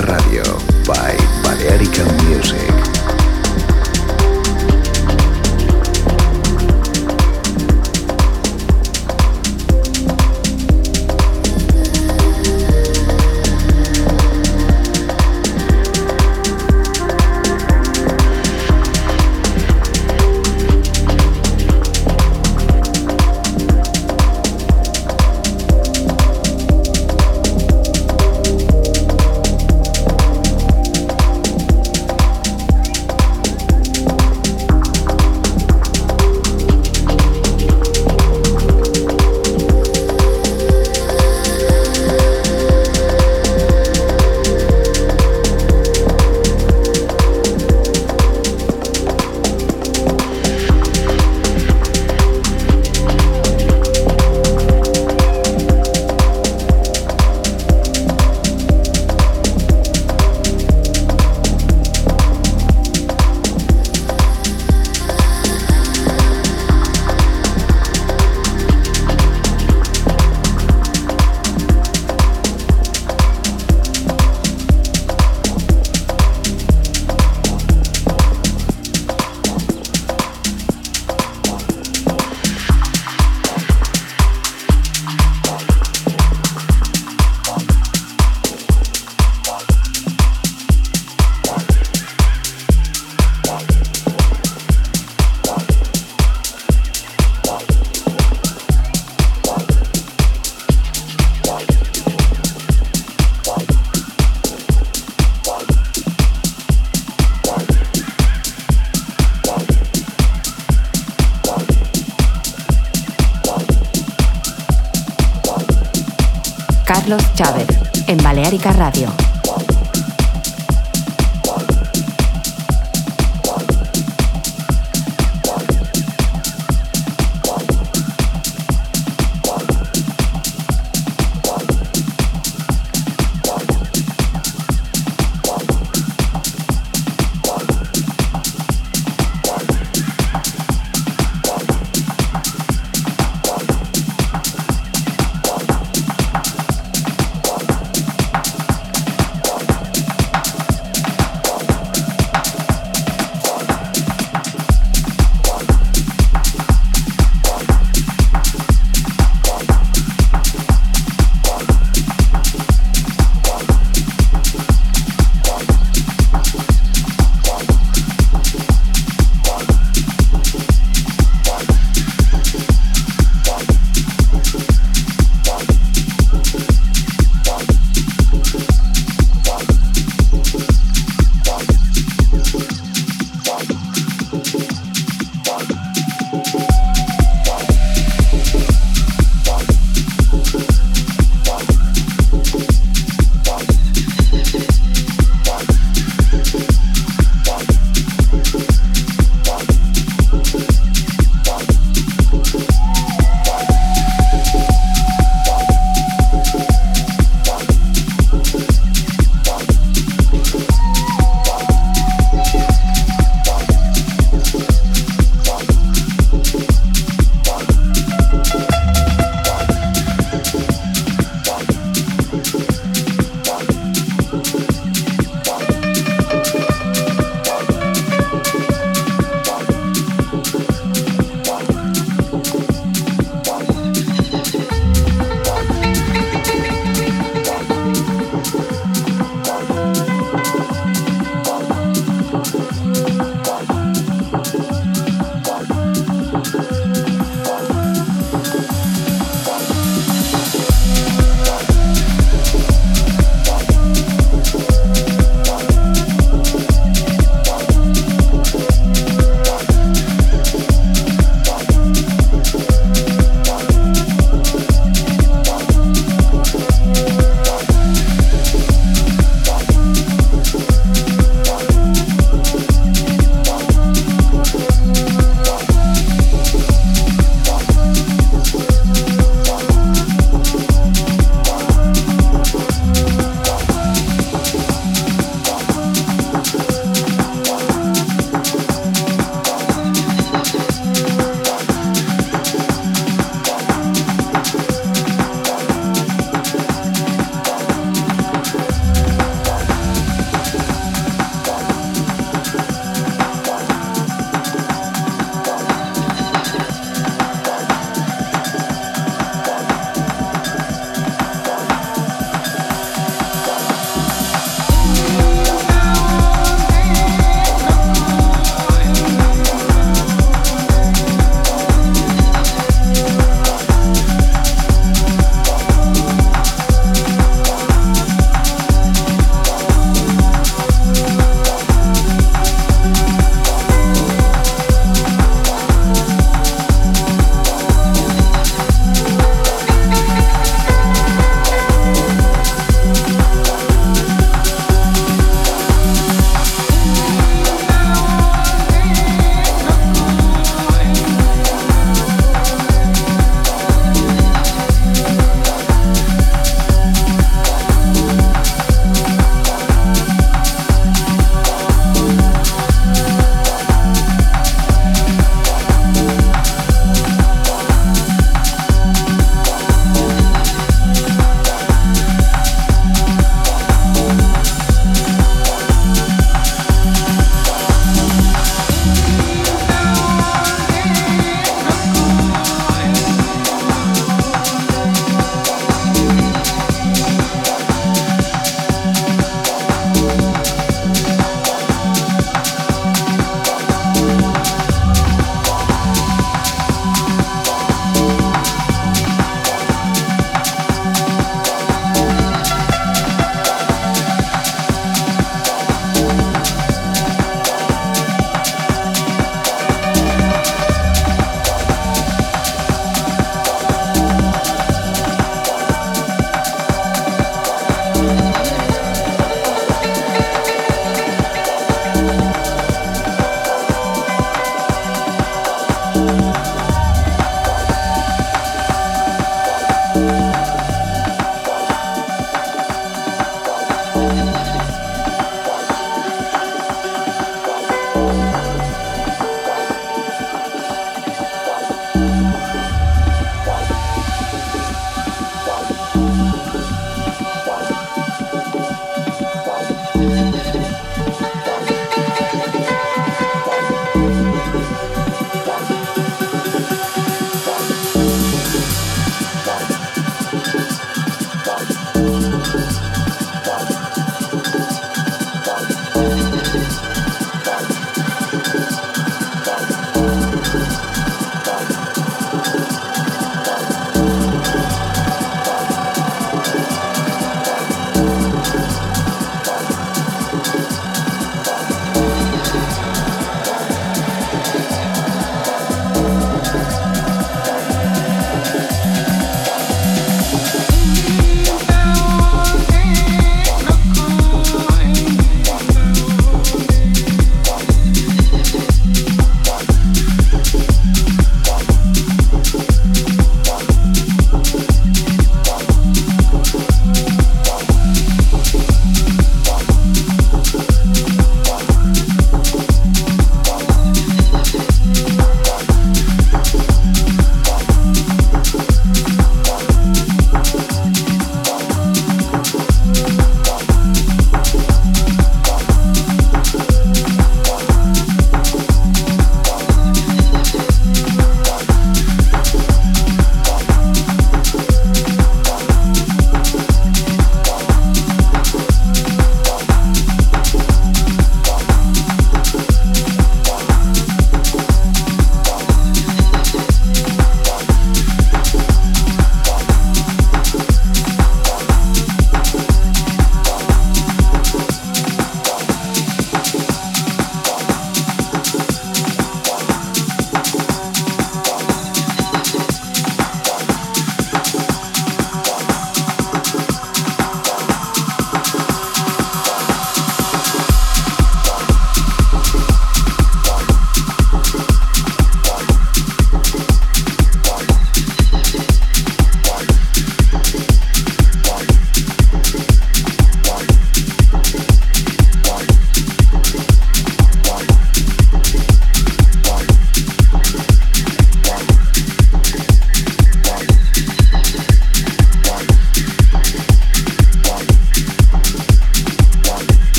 Radio. Chávez en Balearica Radio.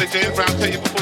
they did round table.